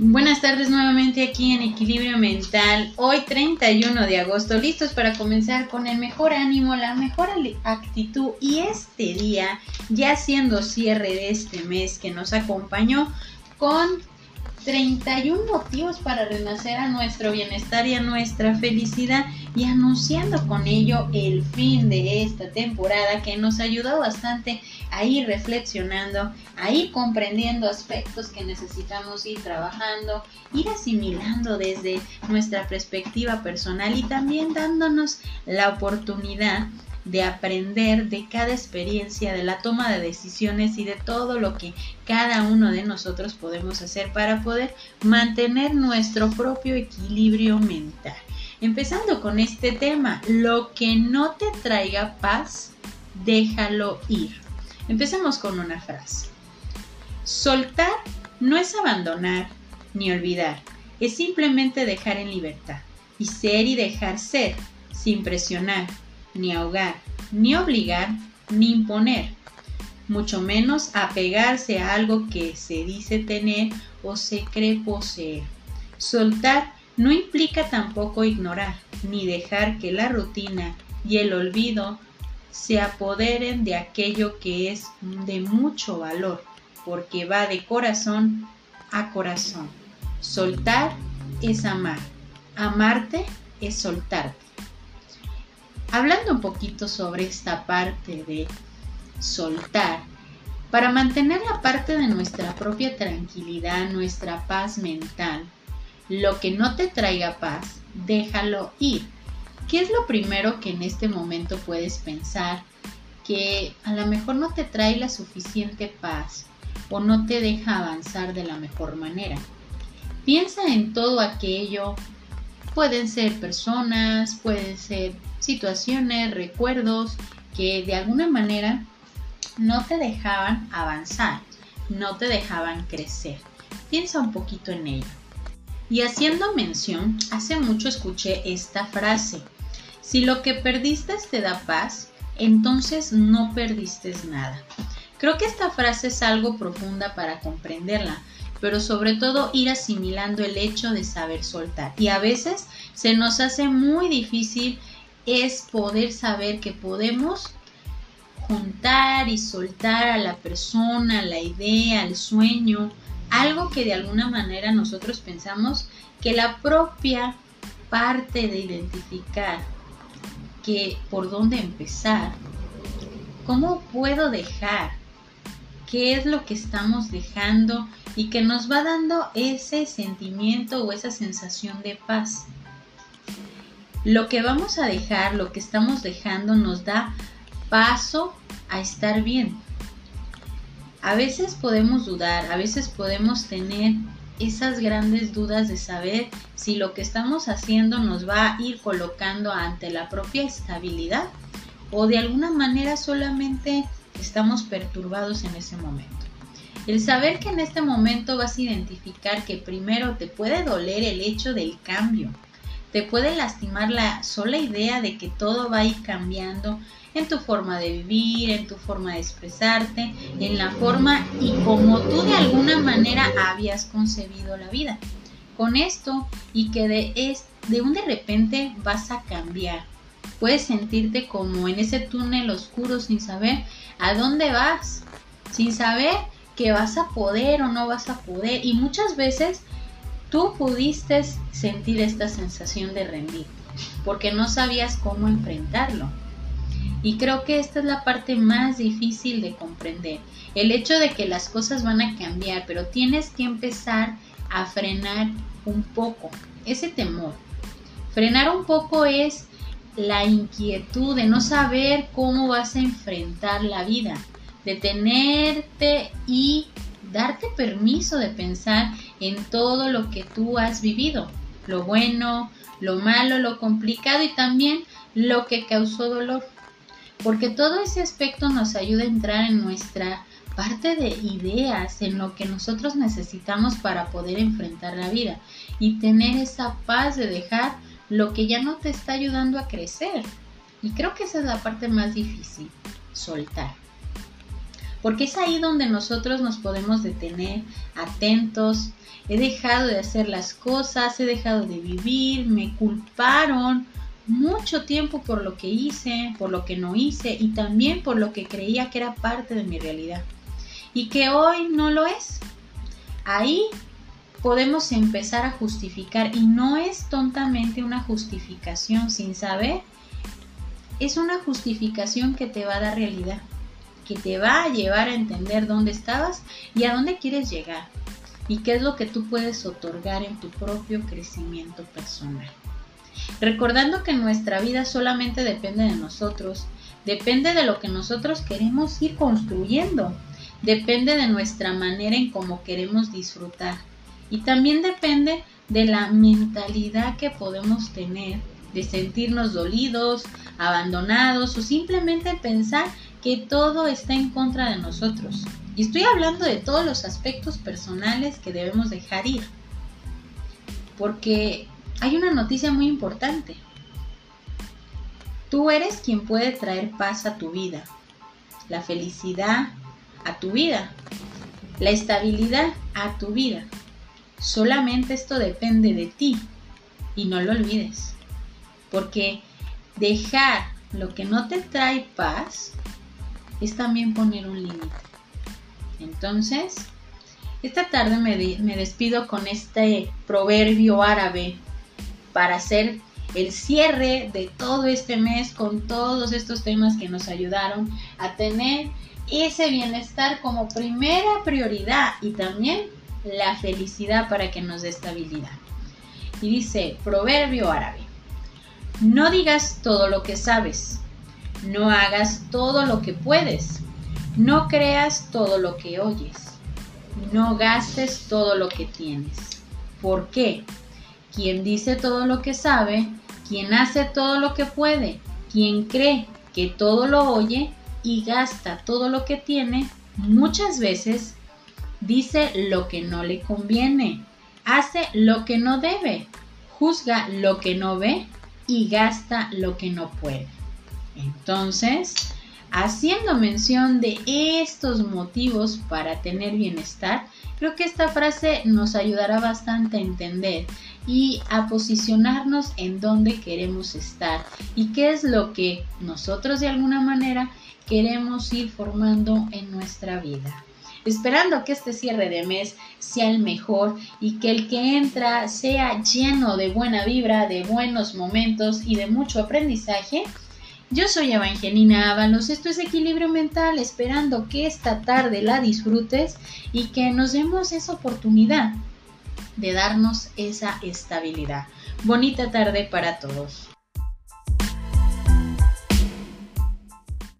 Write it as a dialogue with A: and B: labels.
A: Buenas tardes nuevamente aquí en Equilibrio Mental. Hoy 31 de agosto, listos para comenzar con el mejor ánimo, la mejor actitud y este día, ya siendo cierre de este mes que nos acompañó con 31 motivos para renacer a nuestro bienestar y a nuestra felicidad y anunciando con ello el fin de temporada que nos ayudó bastante a ir reflexionando, a ir comprendiendo aspectos que necesitamos ir trabajando, ir asimilando desde nuestra perspectiva personal y también dándonos la oportunidad de aprender de cada experiencia, de la toma de decisiones y de todo lo que cada uno de nosotros podemos hacer para poder mantener nuestro propio equilibrio mental. Empezando con este tema, lo que no te traiga paz, déjalo ir. Empecemos con una frase. Soltar no es abandonar ni olvidar, es simplemente dejar en libertad y ser y dejar ser, sin presionar, ni ahogar, ni obligar, ni imponer, mucho menos apegarse a algo que se dice tener o se cree poseer. Soltar no implica tampoco ignorar, ni dejar que la rutina y el olvido se apoderen de aquello que es de mucho valor, porque va de corazón a corazón. Soltar es amar, amarte es soltarte. Hablando un poquito sobre esta parte de soltar, para mantener la parte de nuestra propia tranquilidad, nuestra paz mental, lo que no te traiga paz, déjalo ir. ¿Qué es lo primero que en este momento puedes pensar que a lo mejor no te trae la suficiente paz o no te deja avanzar de la mejor manera? Piensa en todo aquello. Pueden ser personas, pueden ser situaciones, recuerdos que de alguna manera no te dejaban avanzar, no te dejaban crecer. Piensa un poquito en ello. Y haciendo mención, hace mucho escuché esta frase, si lo que perdiste te da paz, entonces no perdiste nada. Creo que esta frase es algo profunda para comprenderla, pero sobre todo ir asimilando el hecho de saber soltar. Y a veces se nos hace muy difícil es poder saber que podemos juntar y soltar a la persona, la idea, el sueño, algo que de alguna manera nosotros pensamos que la propia parte de identificar que por dónde empezar, cómo puedo dejar, qué es lo que estamos dejando y que nos va dando ese sentimiento o esa sensación de paz. Lo que vamos a dejar, lo que estamos dejando nos da paso a estar bien. A veces podemos dudar, a veces podemos tener esas grandes dudas de saber si lo que estamos haciendo nos va a ir colocando ante la propia estabilidad o de alguna manera solamente estamos perturbados en ese momento. El saber que en este momento vas a identificar que primero te puede doler el hecho del cambio, te puede lastimar la sola idea de que todo va a ir cambiando en tu forma de vivir, en tu forma de expresarte, en la forma y como tú de alguna manera habías concebido la vida. Con esto y que de, es, de un de repente vas a cambiar. Puedes sentirte como en ese túnel oscuro sin saber a dónde vas, sin saber que vas a poder o no vas a poder. Y muchas veces tú pudiste sentir esta sensación de rendir, porque no sabías cómo enfrentarlo. Y creo que esta es la parte más difícil de comprender. El hecho de que las cosas van a cambiar, pero tienes que empezar a frenar un poco ese temor. Frenar un poco es la inquietud de no saber cómo vas a enfrentar la vida, detenerte y darte permiso de pensar en todo lo que tú has vivido, lo bueno, lo malo, lo complicado y también lo que causó dolor. Porque todo ese aspecto nos ayuda a entrar en nuestra parte de ideas, en lo que nosotros necesitamos para poder enfrentar la vida y tener esa paz de dejar lo que ya no te está ayudando a crecer. Y creo que esa es la parte más difícil, soltar. Porque es ahí donde nosotros nos podemos detener, atentos. He dejado de hacer las cosas, he dejado de vivir, me culparon mucho tiempo por lo que hice, por lo que no hice y también por lo que creía que era parte de mi realidad y que hoy no lo es. Ahí podemos empezar a justificar y no es tontamente una justificación sin saber, es una justificación que te va a dar realidad, que te va a llevar a entender dónde estabas y a dónde quieres llegar y qué es lo que tú puedes otorgar en tu propio crecimiento personal. Recordando que nuestra vida solamente depende de nosotros, depende de lo que nosotros queremos ir construyendo, depende de nuestra manera en cómo queremos disfrutar y también depende de la mentalidad que podemos tener, de sentirnos dolidos, abandonados o simplemente pensar que todo está en contra de nosotros. Y estoy hablando de todos los aspectos personales que debemos dejar ir. Porque hay una noticia muy importante. Tú eres quien puede traer paz a tu vida, la felicidad a tu vida, la estabilidad a tu vida. Solamente esto depende de ti y no lo olvides. Porque dejar lo que no te trae paz es también poner un límite. Entonces, esta tarde me, me, despido con este proverbio árabe para hacer el cierre de todo este mes con todos estos temas que nos ayudaron a tener ese bienestar como primera prioridad y también la felicidad para que nos dé estabilidad. Y dice, proverbio árabe, no digas todo lo que sabes, no hagas todo lo que puedes, no creas todo lo que oyes, no gastes todo lo que tienes. ¿Por qué? Quien dice todo lo que sabe, quien hace todo lo que puede, quien cree que todo lo oye y gasta todo lo que tiene, muchas veces dice lo que no le conviene, hace lo que no debe, juzga lo que no ve y gasta lo que no puede. Entonces, haciendo mención de estos motivos para tener bienestar, creo que esta frase nos ayudará bastante a entender y a posicionarnos en dónde queremos estar y qué es lo que nosotros de alguna manera queremos ir formando en nuestra vida esperando que este cierre de mes sea el mejor y que el que entra sea lleno de buena vibra, de buenos momentos y de mucho aprendizaje. Yo soy Evangelina Ábalos, esto es Equilibrio Mental, esperando que esta tarde la disfrutes y que nos demos esa oportunidad de darnos esa estabilidad. Bonita tarde para todos.